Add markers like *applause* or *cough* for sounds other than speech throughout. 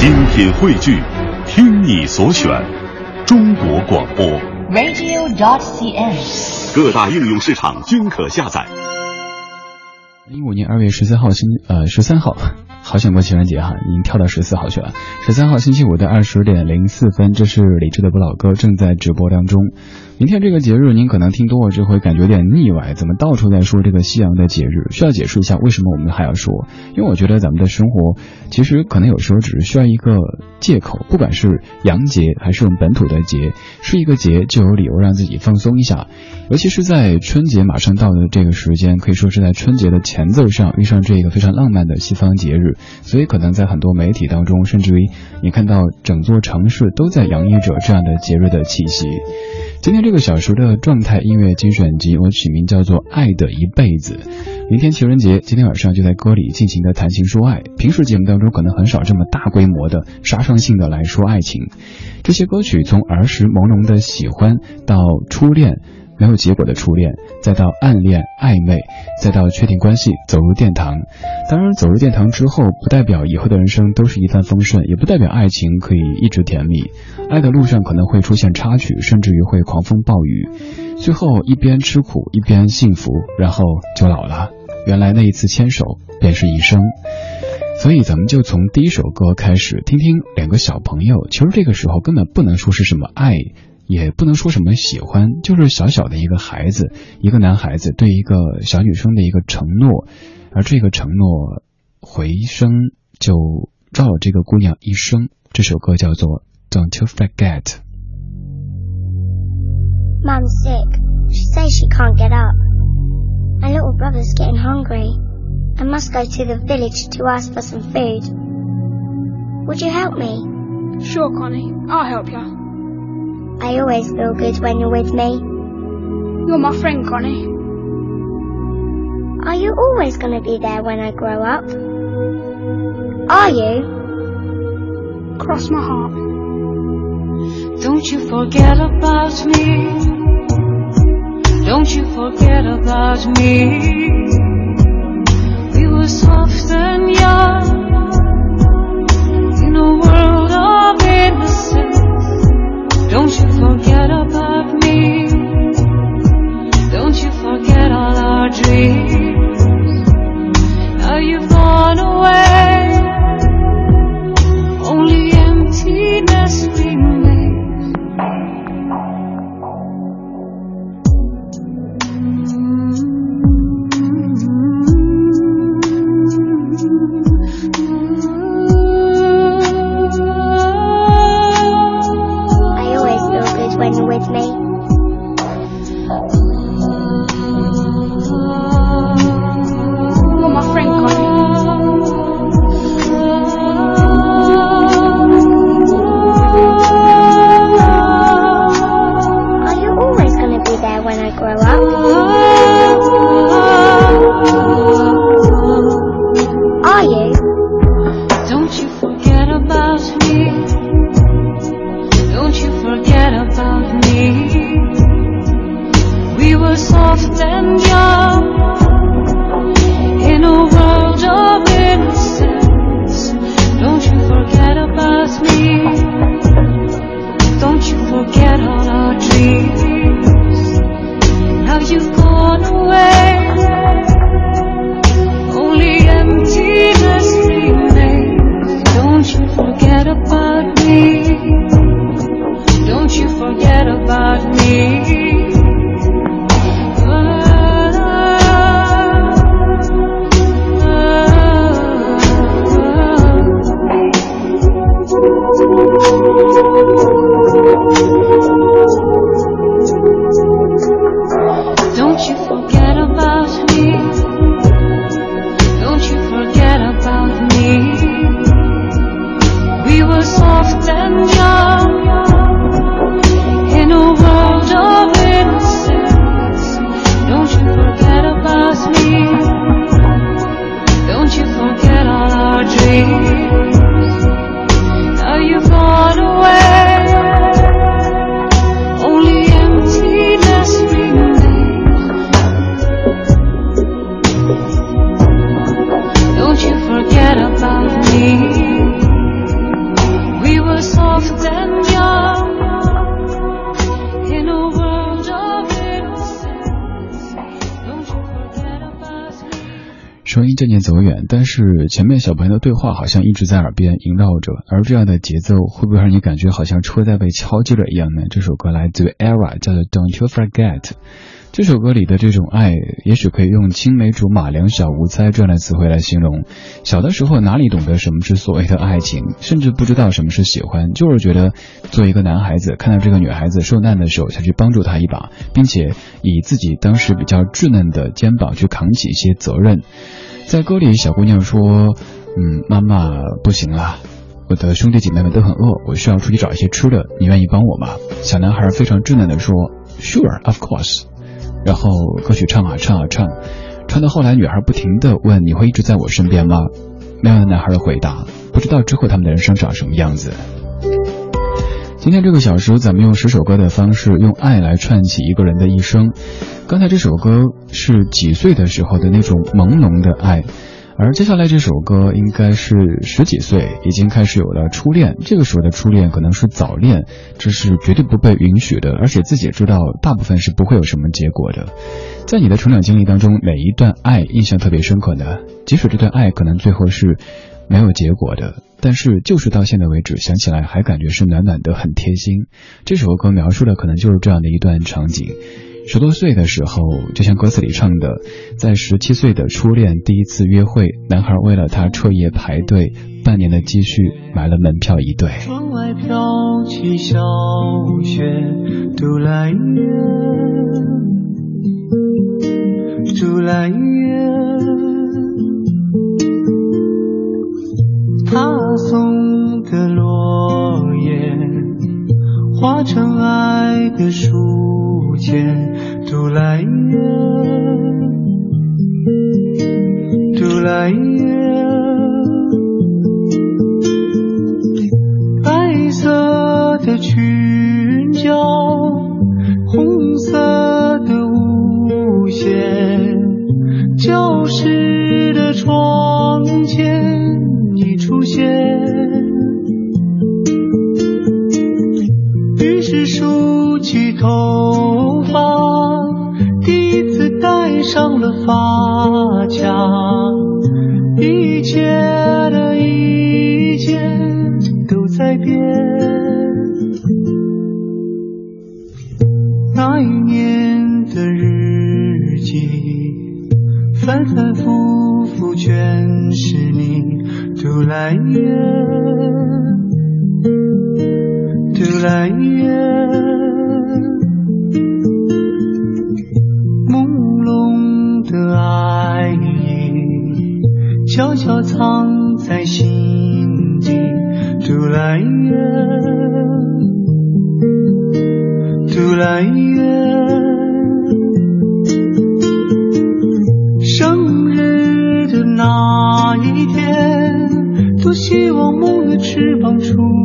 精品汇聚，听你所选，中国广播。radio.dot.cn，。各大应用市场均可下载。一五年二月十四号星呃十三号，*laughs* 好想过情人节哈，已经跳到十四号去了。十三号星期五的二十点零四分，这是李志的不老歌正在直播当中。明天这个节日，您可能听多了之后会感觉有点腻歪，怎么到处在说这个西洋的节日？需要解释一下为什么我们还要说？因为我觉得咱们的生活其实可能有时候只是需要一个借口，不管是洋节还是我们本土的节，是一个节就有理由让自己放松一下。尤其是在春节马上到的这个时间，可以说是在春节的前奏上遇上这个非常浪漫的西方节日，所以可能在很多媒体当中，甚至于你看到整座城市都在洋溢着这样的节日的气息。今天这个小时的状态音乐精选集，我取名叫做《爱的一辈子》。明天情人节，今天晚上就在歌里尽情的谈情说爱。平时节目当中可能很少这么大规模的杀伤性的来说爱情。这些歌曲从儿时朦胧的喜欢到初恋。没有结果的初恋，再到暗恋、暧昧，再到确定关系，走入殿堂。当然，走入殿堂之后，不代表以后的人生都是一帆风顺，也不代表爱情可以一直甜蜜。爱的路上可能会出现插曲，甚至于会狂风暴雨。最后一边吃苦一边幸福，然后就老了。原来那一次牵手便是一生。所以咱们就从第一首歌开始，听听两个小朋友。其实这个时候根本不能说是什么爱。也不能说什么喜欢，就是小小的一个孩子，一个男孩子对一个小女生的一个承诺，而这个承诺回声就绕了这个姑娘一生。这首歌叫做《Don't You Forget》。 Mum's sick. She says she can't get up. My little brother's getting hungry. I must go to the village to ask for some food. Would you help me? Sure, Connie. I'll help you. I always feel good when you're with me. You're my friend, Connie. Are you always going to be there when I grow up? Are you? Cross my heart. Don't you forget about me. Don't you forget about me. We were soft and young in a world of innocence. Don't you forget about me. Don't you forget all our dreams. Now you've gone away. 远，但是前面小朋友的对话好像一直在耳边萦绕着，而这样的节奏会不会让你感觉好像车在被敲击着一样呢？这首歌来自 ERA，叫做 Don't You Forget。这首歌里的这种爱，也许可以用青梅竹马、两小无猜这样的词汇来形容。小的时候哪里懂得什么是所谓的爱情，甚至不知道什么是喜欢，就是觉得作为一个男孩子，看到这个女孩子受难的时候，想去帮助她一把，并且以自己当时比较稚嫩的肩膀去扛起一些责任。在歌里，小姑娘说：“嗯，妈妈不行了，我的兄弟姐妹们都很饿，我需要出去找一些吃的，你愿意帮我吗？”小男孩非常稚嫩地说：“Sure, of course。”然后歌曲唱啊唱啊唱，唱到后来，女孩不停地问：“你会一直在我身边吗？”没有男孩的回答。不知道之后他们的人生长什么样子。今天这个小时，咱们用十首歌的方式，用爱来串起一个人的一生。刚才这首歌是几岁的时候的那种朦胧的爱。而接下来这首歌应该是十几岁，已经开始有了初恋。这个时候的初恋可能是早恋，这是绝对不被允许的，而且自己也知道大部分是不会有什么结果的。在你的成长经历当中，哪一段爱印象特别深刻呢？即使这段爱可能最后是没有结果的，但是就是到现在为止，想起来还感觉是暖暖的，很贴心。这首歌描述的可能就是这样的一段场景。十多岁的时候，就像歌词里唱的，在十七岁的初恋第一次约会，男孩为了她彻夜排队，半年的积蓄买了门票一对。窗外飘起小雪，杜兰月，杜兰月，他送的落叶，化成爱的书签。杜兰月，杜兰月，白色的裙角，红色的舞鞋，教室的窗前你出现，于是梳起头发。第一次戴上了发卡，一切的一切都在变。那一年的日记，反反复复全是你，杜兰月，杜兰月。出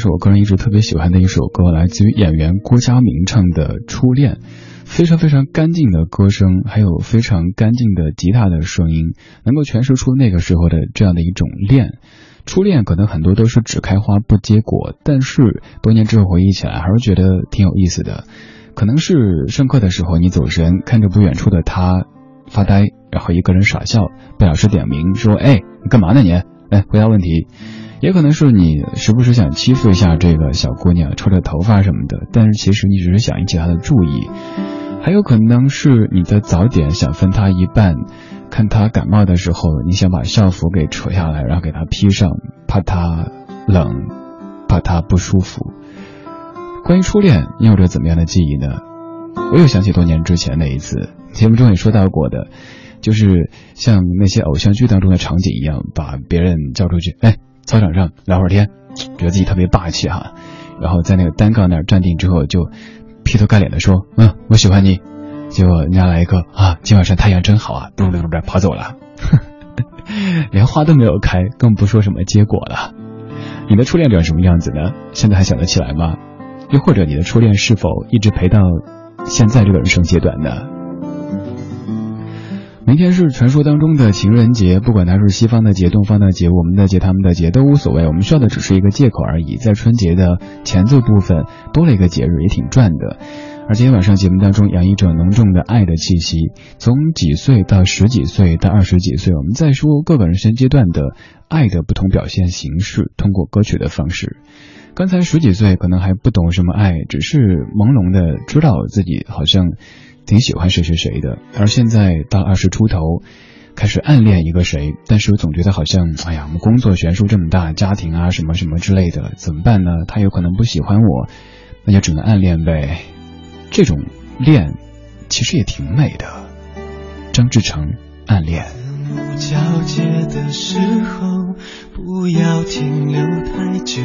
是我个人一直特别喜欢的一首歌，来自于演员郭佳明唱的《初恋》，非常非常干净的歌声，还有非常干净的吉他的声音，能够诠释出那个时候的这样的一种恋。初恋可能很多都是只开花不结果，但是多年之后回忆起来，还是觉得挺有意思的。可能是上课的时候你走神，看着不远处的他发呆，然后一个人傻笑，被老师点名说：“哎，你干嘛呢你？来回答问题。”也可能是你时不时想欺负一下这个小姑娘，抽着头发什么的，但是其实你只是想引起她的注意。还有可能是你的早点想分她一半，看她感冒的时候，你想把校服给扯下来，然后给她披上，怕她冷，怕她不舒服。关于初恋，你有着怎么样的记忆呢？我又想起多年之前那一次，节目中也说到过的，就是像那些偶像剧当中的场景一样，把别人叫出去，哎。操场上聊会儿天，觉得自己特别霸气哈，然后在那个单杠那儿站定之后，就劈头盖脸的说：“嗯，我喜欢你。”结果人家来一个啊，今晚上太阳真好啊，嘟嘟嘟嘟跑走了，*laughs* 连花都没有开，更不说什么结果了。你的初恋长什么样子呢？现在还想得起来吗？又或者你的初恋是否一直陪到现在这个人生阶段呢？明天是传说当中的情人节，不管它是西方的节、东方的节、我们的节、他们的节都无所谓，我们需要的只是一个借口而已。在春节的前奏部分多了一个节日，也挺赚的。而今天晚上节目当中洋溢着浓重的爱的气息，从几岁到十几岁到二十几岁，我们在说各个人生阶段的爱的不同表现形式，通过歌曲的方式。刚才十几岁可能还不懂什么爱，只是朦胧的知道自己好像。挺喜欢谁谁谁的，而现在到二十出头，开始暗恋一个谁，但是我总觉得好像，哎呀，我们工作悬殊这么大，家庭啊什么什么之类的，怎么办呢？他有可能不喜欢我，那就只能暗恋呗。这种恋，其实也挺美的。张志成，暗恋。交接的时候，不要停留太久。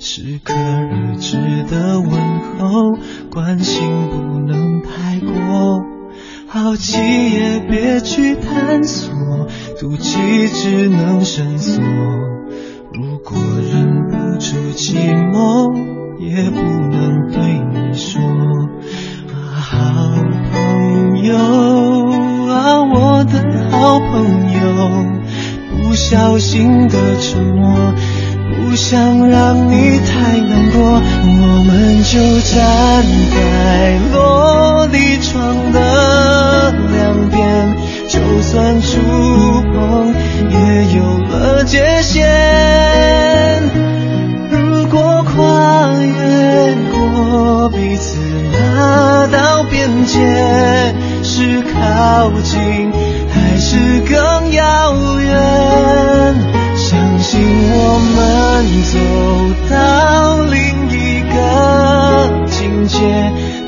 适可而止的问候，关心不能太过，好奇也别去探索，妒忌只能深锁。如果忍不住寂寞，也不能对你说，啊，好朋友啊，我的好朋友，不小心的沉默。不想让你太难过，我们就站在落地窗的两边，就算触碰也有了界限。如果跨越过彼此那道边界，是靠近还是更遥远？我们走到另一个境界，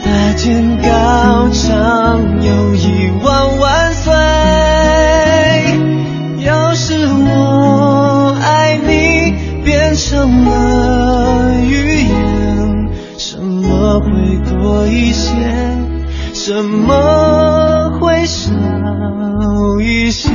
大剑高唱友谊万万岁。要是我爱你变成了语言，什么会多一些？什么会少一些？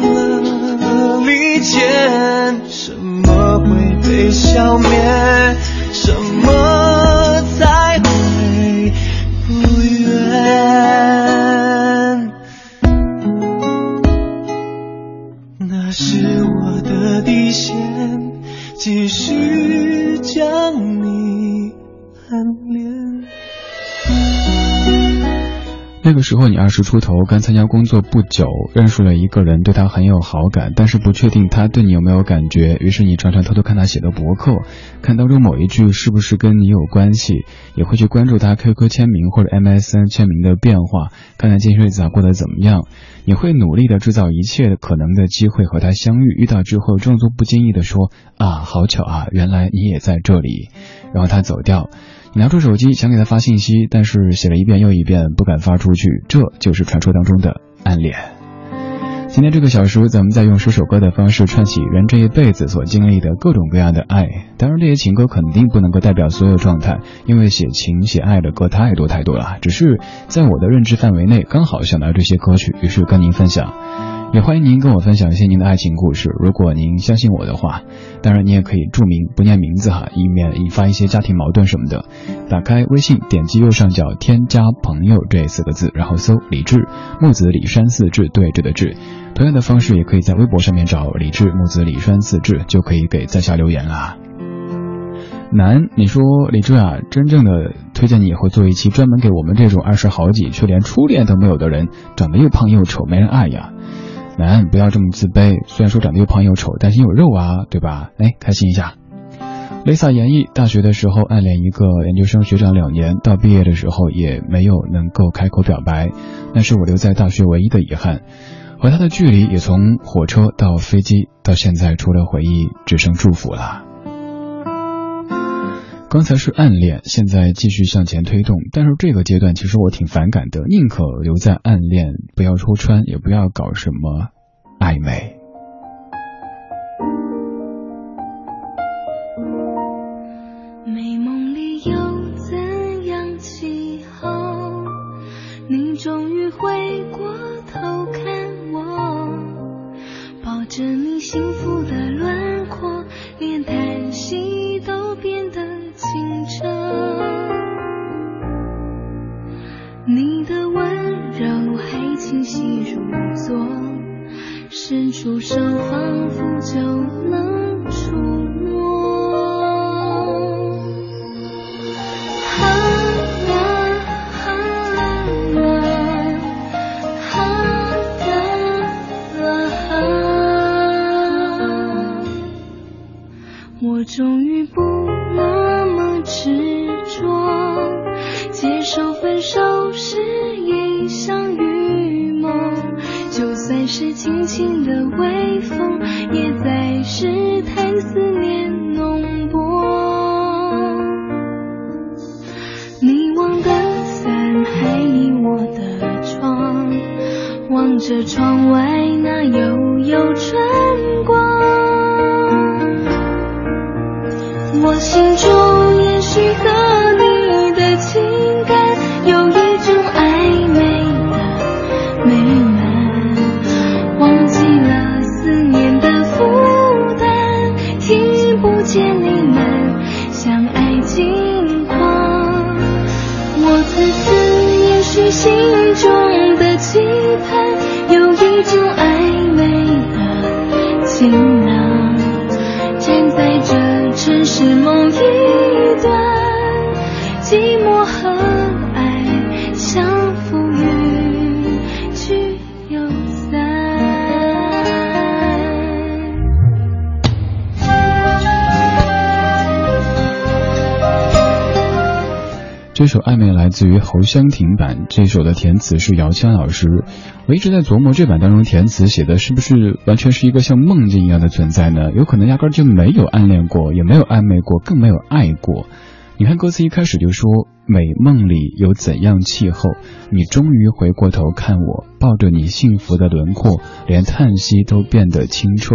了利剑，什么会被消灭？什么才会不远？那是我的底线，继续将你暗那个时候你二十出头，刚参加工作不久，认识了一个人，对他很有好感，但是不确定他对你有没有感觉，于是你常常偷偷看他写的博客，看当中某一句是不是跟你有关系，也会去关注他 QQ 签名或者 MSN 签名的变化，看看近日子过得怎么样。你会努力的制造一切可能的机会和他相遇，遇到之后装作不经意的说啊，好巧啊，原来你也在这里，然后他走掉。拿出手机想给他发信息，但是写了一遍又一遍，不敢发出去。这就是传说当中的暗恋。今天这个小时，咱们再用十首歌的方式串起人这一辈子所经历的各种各样的爱。当然，这些情歌肯定不能够代表所有状态，因为写情写爱的歌太多太多了。只是在我的认知范围内，刚好想到这些歌曲，于是跟您分享。也欢迎您跟我分享一些您的爱情故事，如果您相信我的话，当然你也可以注明不念名字哈，以免引发一些家庭矛盾什么的。打开微信，点击右上角添加朋友这四个字，然后搜李志木子李山四志对峙的志。同样的方式也可以在微博上面找李志木子李山四志，就可以给在下留言啦。男，你说李志啊，真正的推荐你以后做一期专门给我们这种二十好几却连初恋都没有的人，长得又胖又丑，没人爱呀。男，不要这么自卑。虽然说长得又胖又丑，但心有肉啊，对吧？哎，开心一下。Lisa 演绎大学的时候暗恋一个研究生学长两年，到毕业的时候也没有能够开口表白，那是我留在大学唯一的遗憾。和他的距离也从火车到飞机，到现在除了回忆，只剩祝福了。刚才是暗恋，现在继续向前推动。但是这个阶段其实我挺反感的，宁可留在暗恋，不要戳穿，也不要搞什么暧昧。手是一场雨梦，就算是轻轻的微风，也在试探思念浓薄。你忘的伞还倚我的窗，望着窗外那悠悠春这首暧昧来自于侯湘婷版，这首的填词是姚谦老师。我一直在琢磨这版当中填词写的是不是完全是一个像梦境一样的存在呢？有可能压根就没有暗恋过，也没有暧昧过，更没有爱过。你看歌词一开始就说：“美梦里有怎样气候？你终于回过头看我，抱着你幸福的轮廓，连叹息都变得清澈。”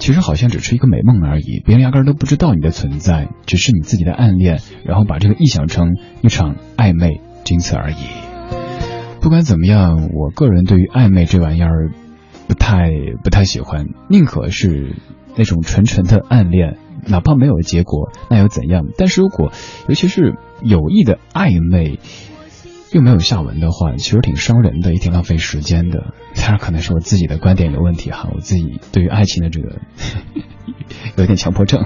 其实好像只是一个美梦而已，别人压根都不知道你的存在，只是你自己的暗恋，然后把这个臆想成一场暧昧，仅此而已。不管怎么样，我个人对于暧昧这玩意儿不太不太喜欢，宁可是那种纯纯的暗恋。哪怕没有结果，那又怎样？但是如果，尤其是有意的暧昧，又没有下文的话，其实挺伤人的，也挺浪费时间的。当然，可能是我自己的观点有问题哈，我自己对于爱情的这个 *laughs* 有点强迫症。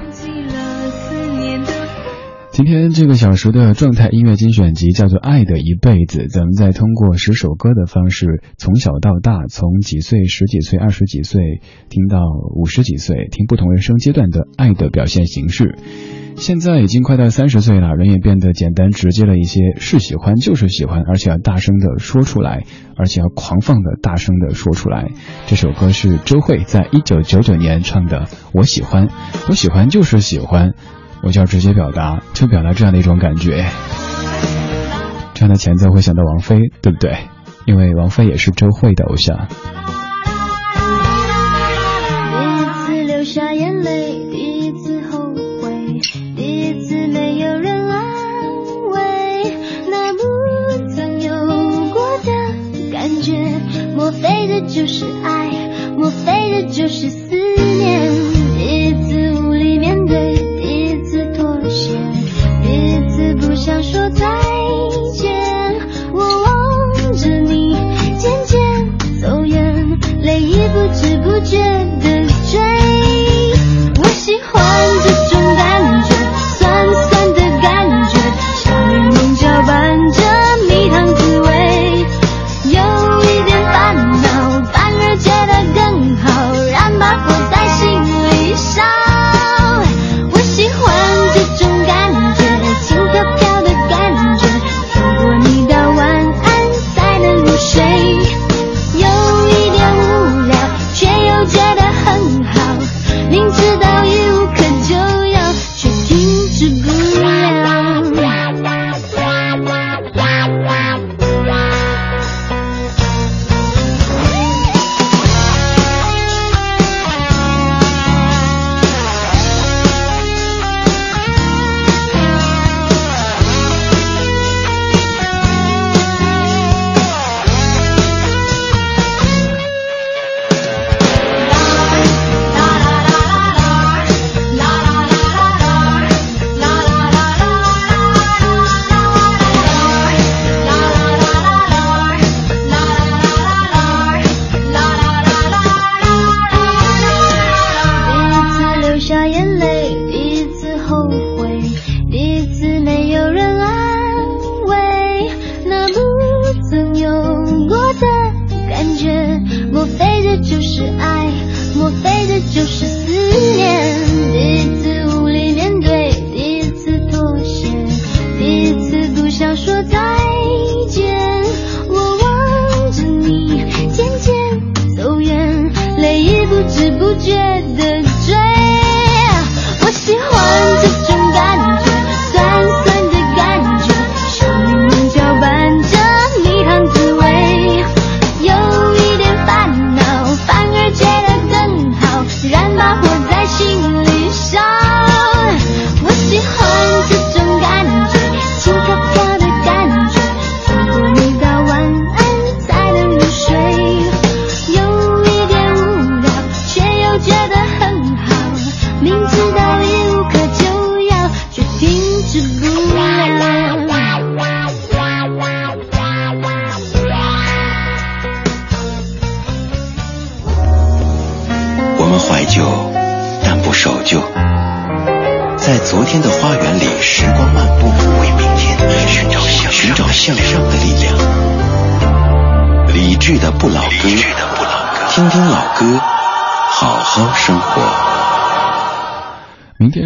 今天这个小时的状态音乐精选集叫做《爱的一辈子》，咱们再通过十首歌的方式，从小到大，从几岁、十几岁、二十几岁，听到五十几岁，听不同人生阶段的爱的表现形式。现在已经快到三十岁了，人也变得简单直接了一些，是喜欢就是喜欢，而且要大声的说出来，而且要狂放的大声的说出来。这首歌是周蕙在一九九九年唱的《我喜欢》，我喜欢就是喜欢。我就要直接表达，就表达这样的一种感觉。这样的前奏会想到王菲，对不对？因为王菲也是周蕙的偶像。第一次流下眼泪，这就是爱？莫非这就是思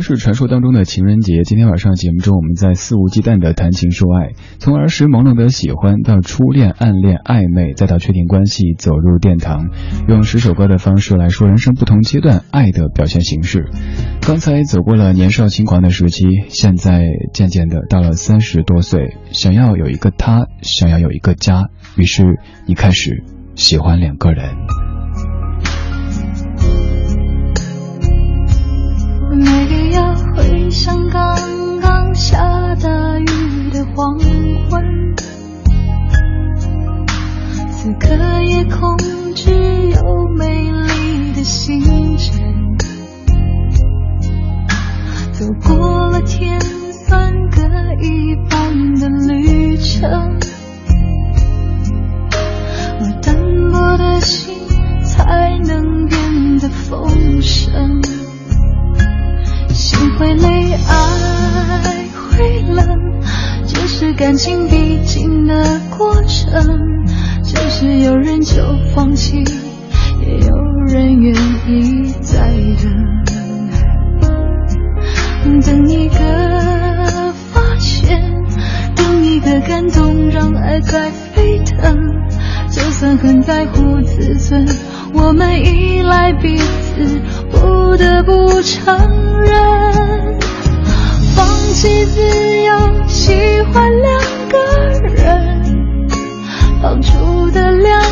是传说当中的情人节，今天晚上节目中，我们在肆无忌惮的谈情说爱，从儿时朦胧的喜欢到初恋、暗恋、暧昧，再到确定关系，走入殿堂，用十首歌的方式来说人生不同阶段爱的表现形式。刚才走过了年少轻狂的时期，现在渐渐的到了三十多岁，想要有一个他，想要有一个家，于是你开始喜欢两个人。像刚刚下大雨的黄昏，此刻夜空只有美丽的星辰。走过了天算各一半的旅程，而单薄的心才能变得丰盛。心会累，爱会冷，这是感情必经的过程。就是有人就放弃，也有人愿意再等。等一个发现，等一个感动，让爱在沸腾。就算很在乎自尊，我们依赖彼此，不得不承认，放弃自由，喜欢两个人，放逐的两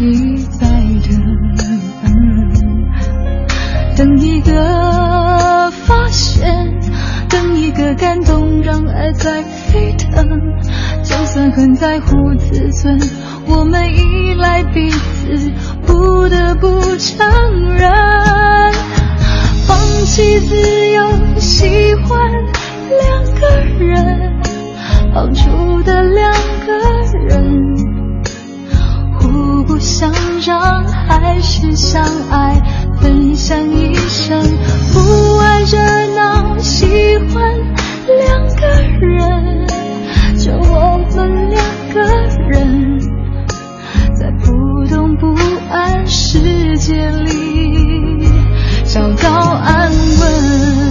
愿意再等。等一个发现，等一个感动，让爱在沸腾。就算很在乎自尊，我们依赖彼此，不得不承认，放弃自由，喜欢两个人，放逐的两个相让，还是相爱，分享一生，不爱热闹，喜欢两个人。就我们两个人，在不动不安世界里找到安稳。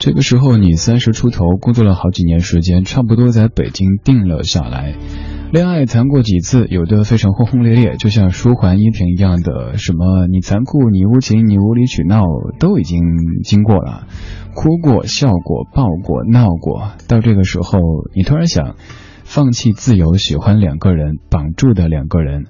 这个时候你三十出头，工作了好几年时间，差不多在北京定了下来。恋爱谈过几次，有的非常轰轰烈烈，就像舒缓依萍一样的，什么你残酷、你无情、你无理取闹，都已经经过了，哭过、笑过、抱过、闹过。到这个时候，你突然想，放弃自由，喜欢两个人，绑住的两个人。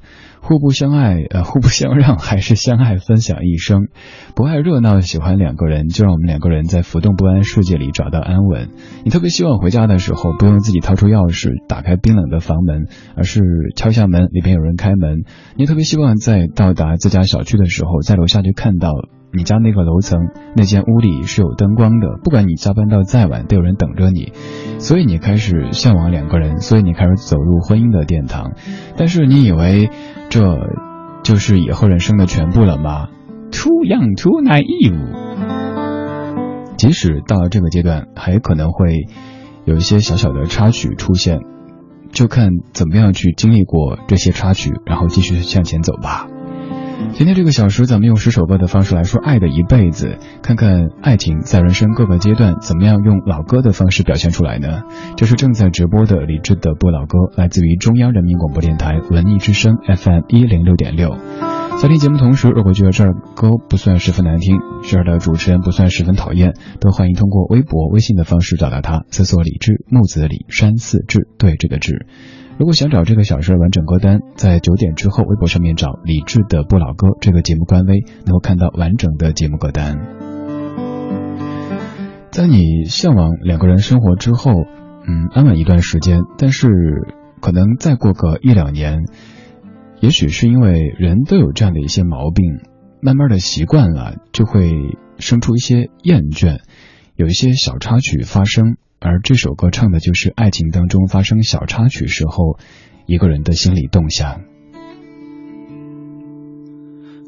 互不相爱，呃，互不相让，还是相爱分享一生？不爱热闹，喜欢两个人，就让我们两个人在浮动不安世界里找到安稳。你特别希望回家的时候不用自己掏出钥匙打开冰冷的房门，而是敲下门，里边有人开门。你特别希望在到达自家小区的时候，在楼下就看到。你家那个楼层那间屋里是有灯光的，不管你加班到再晚，都有人等着你，所以你开始向往两个人，所以你开始走入婚姻的殿堂。但是你以为这就是以后人生的全部了吗？Too young, too naive。即使到了这个阶段，还可能会有一些小小的插曲出现，就看怎么样去经历过这些插曲，然后继续向前走吧。今天这个小时，咱们用十首歌的方式来说爱的一辈子，看看爱情在人生各个阶段怎么样用老歌的方式表现出来呢？这是正在直播的李志的不老歌，来自于中央人民广播电台文艺之声 FM 一零六点六。在听节目同时，如果觉得这儿歌不算十分难听，这儿的主持人不算十分讨厌，都欢迎通过微博、微信的方式找到他，搜索李志木子李山寺志对这个志。如果想找这个小时完整歌单，在九点之后微博上面找李志的不老歌这个节目官微，能够看到完整的节目歌单。在你向往两个人生活之后，嗯，安稳一段时间，但是可能再过个一两年，也许是因为人都有这样的一些毛病，慢慢的习惯了，就会生出一些厌倦，有一些小插曲发生。而这首歌唱的就是爱情当中发生小插曲时候一个人的心理动向。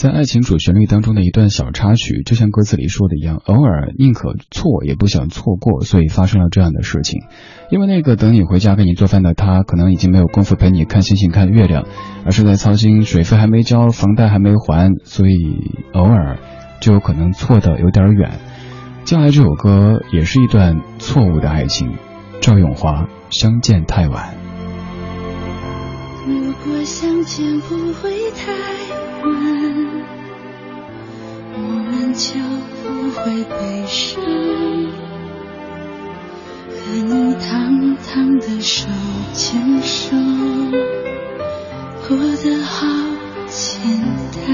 在爱情主旋律当中的一段小插曲，就像歌词里说的一样，偶尔宁可错也不想错过，所以发生了这样的事情。因为那个等你回家给你做饭的他，可能已经没有功夫陪你看星星看月亮，而是在操心水费还没交，房贷还没还，所以偶尔就有可能错的有点远。接下来这首歌也是一段错误的爱情，赵咏华，相见太晚。如果相见不会就不会悲伤。和你堂堂的手牵手，过得好简单。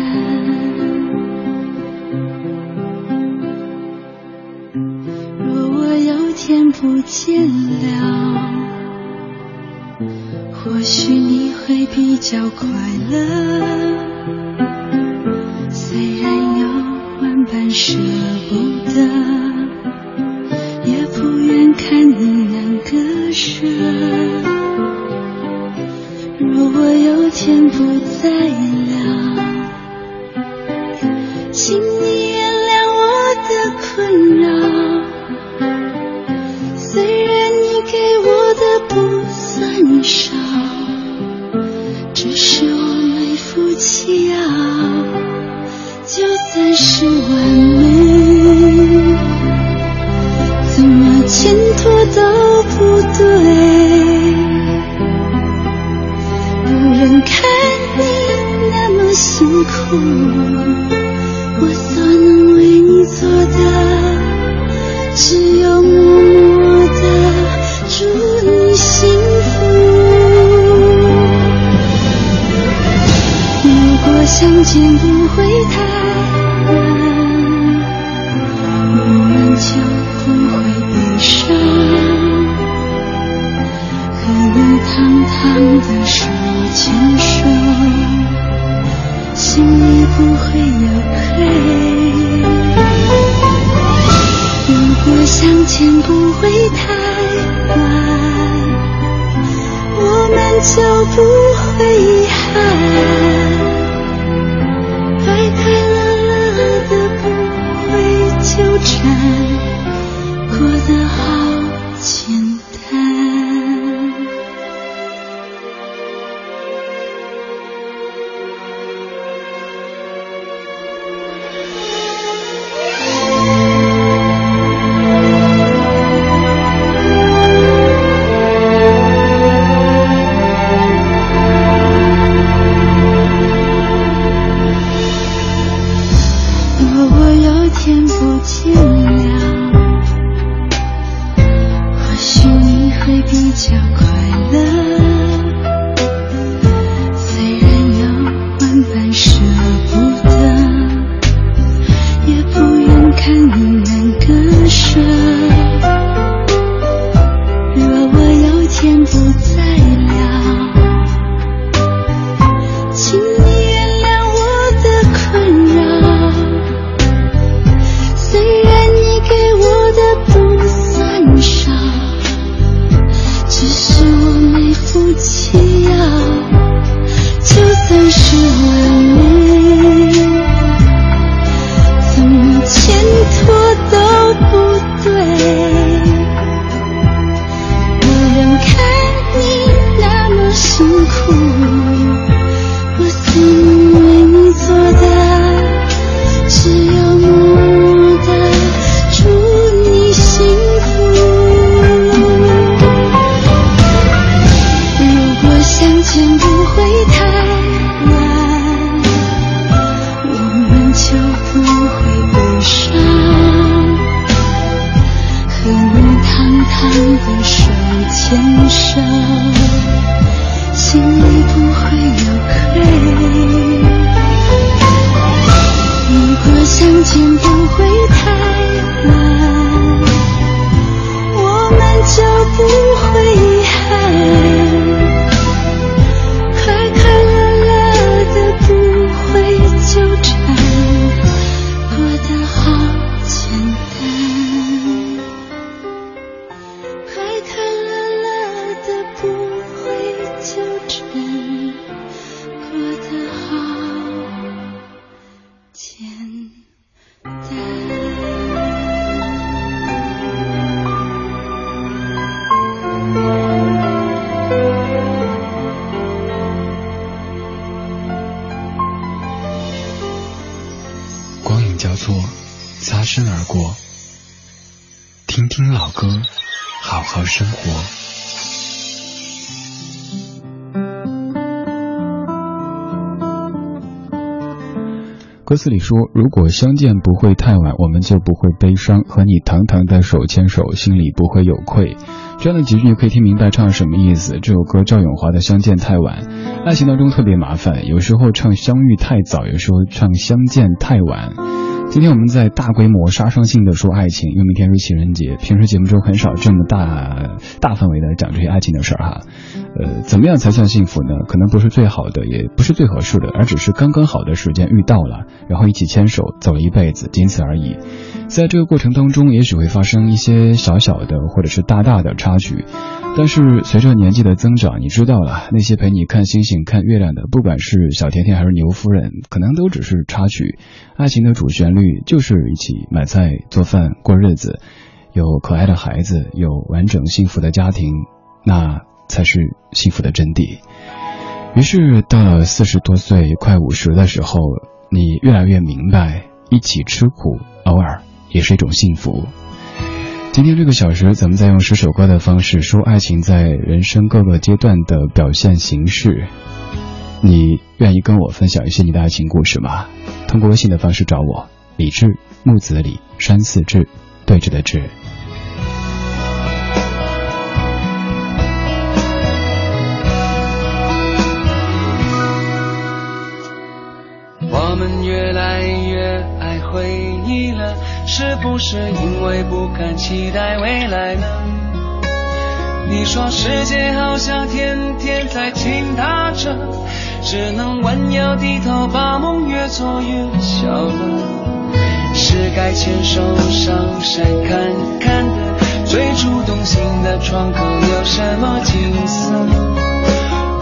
若我有天不见了。或许你会比较快乐，舍不得，也不愿看你难割舍。若我有天不在们歌词里说：“如果相见不会太晚，我们就不会悲伤。和你堂堂的手牵手，心里不会有愧。”这样的几句可以听明白唱什么意思。这首歌赵咏华的《相见太晚》，爱情当中特别麻烦，有时候唱相遇太早，有时候唱相见太晚。今天我们在大规模杀伤性的说爱情，因为明天是情人节，平时节目中很少这么大大范围的讲这些爱情的事儿哈。呃，怎么样才算幸福呢？可能不是最好的，也不是最合适的，而只是刚刚好的时间遇到了，然后一起牵手走了一辈子，仅此而已。在这个过程当中，也许会发生一些小小的或者是大大的插曲。但是随着年纪的增长，你知道了，那些陪你看星星、看月亮的，不管是小甜甜还是牛夫人，可能都只是插曲。爱情的主旋律就是一起买菜、做饭、过日子，有可爱的孩子，有完整幸福的家庭，那才是幸福的真谛。于是到了四十多岁、快五十的时候，你越来越明白，一起吃苦，偶尔也是一种幸福。今天这个小时，咱们再用十首歌的方式说爱情在人生各个阶段的表现形式。你愿意跟我分享一些你的爱情故事吗？通过微信的方式找我，李志木子李山寺志对峙的志。我们越来了。是不是因为不敢期待未来呢？你说世界好像天天在倾塌着，只能弯腰低头，把梦越做越小了。是该牵手上山看看的，最初动心的窗口有什么景色？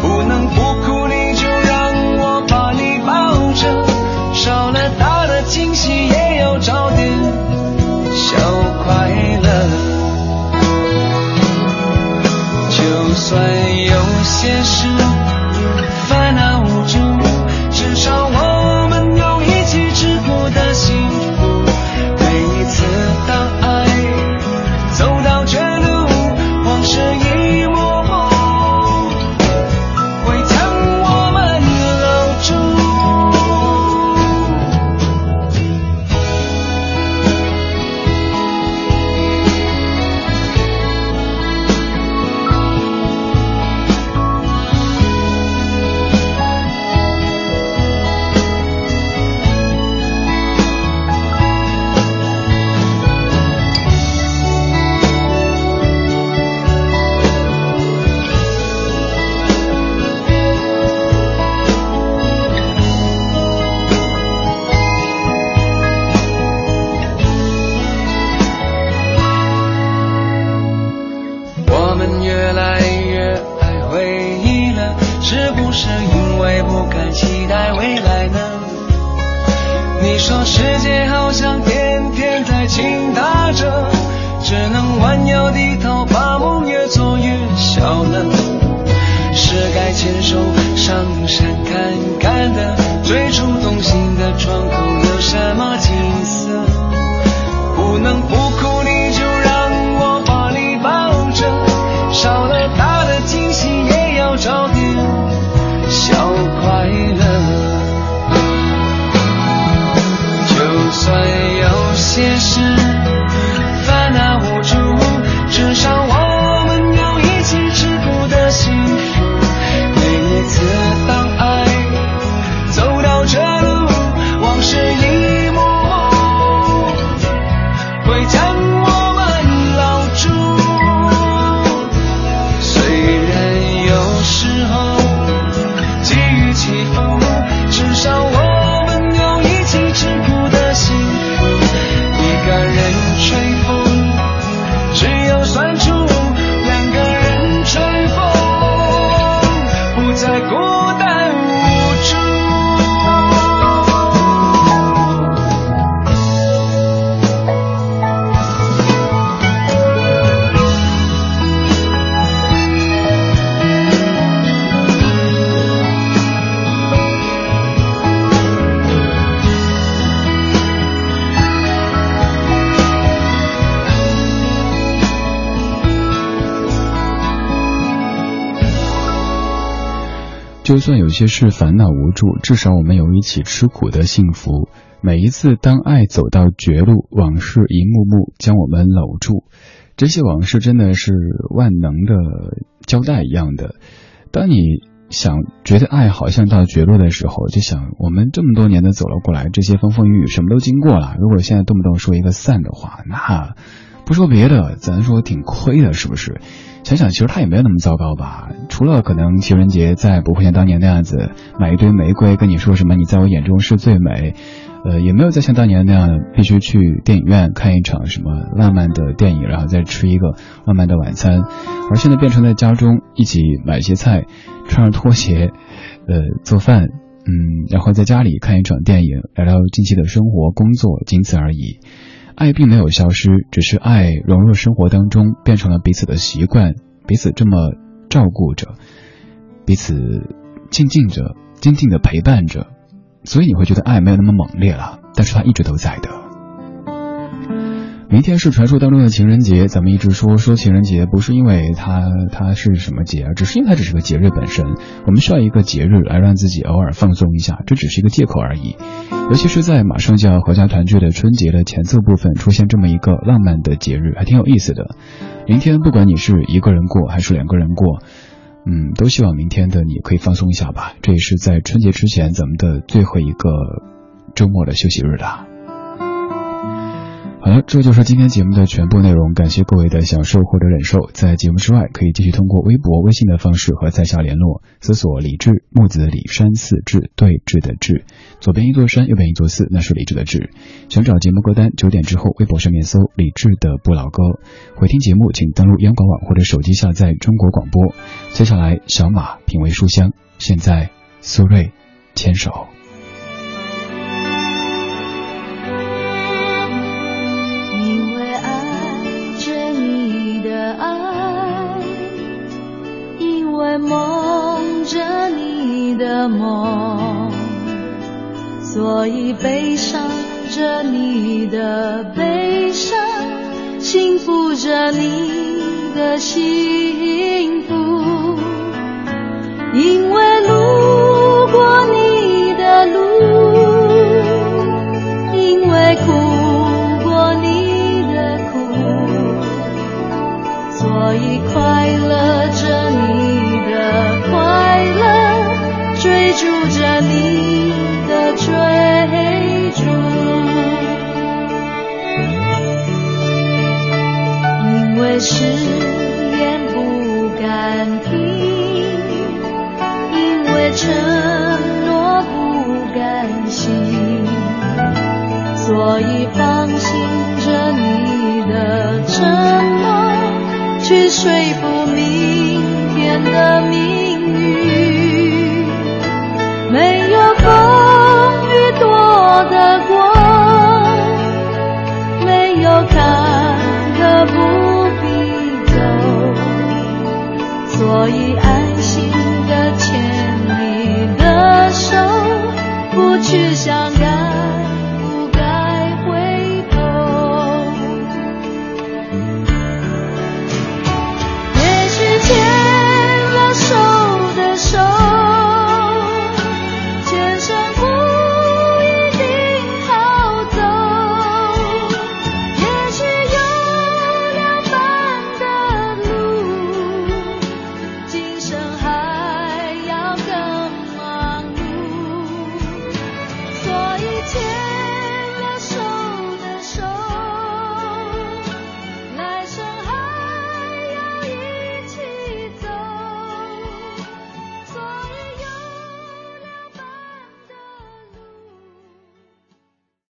不能不哭，你就让我把你抱着，少了大的惊喜也找点。小快乐，就算有些事烦恼无助就算有些事烦恼无助，至少我们有一起吃苦的幸福。每一次当爱走到绝路，往事一幕幕将我们搂住。这些往事真的是万能的胶带一样的。当你想觉得爱好像到绝路的时候，就想我们这么多年的走了过来，这些风风雨雨什么都经过了。如果现在动不动说一个散的话，那不说别的，咱说挺亏的，是不是？想想其实他也没有那么糟糕吧，除了可能情人节再不会像当年那样子买一堆玫瑰跟你说什么你在我眼中是最美，呃，也没有再像当年那样必须去电影院看一场什么浪漫的电影，然后再吃一个浪漫的晚餐，而现在变成在家中一起买一些菜，穿着拖鞋，呃，做饭，嗯，然后在家里看一场电影，聊聊近期的生活、工作，仅此而已。爱并没有消失，只是爱融入生活当中，变成了彼此的习惯，彼此这么照顾着，彼此静静着、静静的陪伴着，所以你会觉得爱没有那么猛烈了，但是它一直都在的。明天是传说当中的情人节，咱们一直说说情人节，不是因为它它是什么节，只是因为它只是个节日本身。我们需要一个节日来让自己偶尔放松一下，这只是一个借口而已。尤其是在马上就要合家团聚的春节的前奏部分，出现这么一个浪漫的节日，还挺有意思的。明天不管你是一个人过还是两个人过，嗯，都希望明天的你可以放松一下吧。这也是在春节之前咱们的最后一个周末的休息日了。好了，这就是今天节目的全部内容。感谢各位的享受或者忍受。在节目之外，可以继续通过微博、微信的方式和在下联络。搜索“李志木子李山寺志对峙的志”，左边一座山，右边一座寺，那是李志的志。想找节目歌单，九点之后微博上面搜“李志的不老歌”。回听节目，请登录央广网或者手机下载中国广播。接下来，小马品味书香。现在，苏芮牵手。梦着你的梦，所以悲伤着你的悲伤，幸福着你的幸福。因为路过你的路，因为哭过你的苦，所以快乐着你的追逐，因为誓言不敢听，因为承诺不敢信，所以放心着你的承诺，去说服明天的的过，没有坎坷不必走，所以安心的牵你的手，不去想。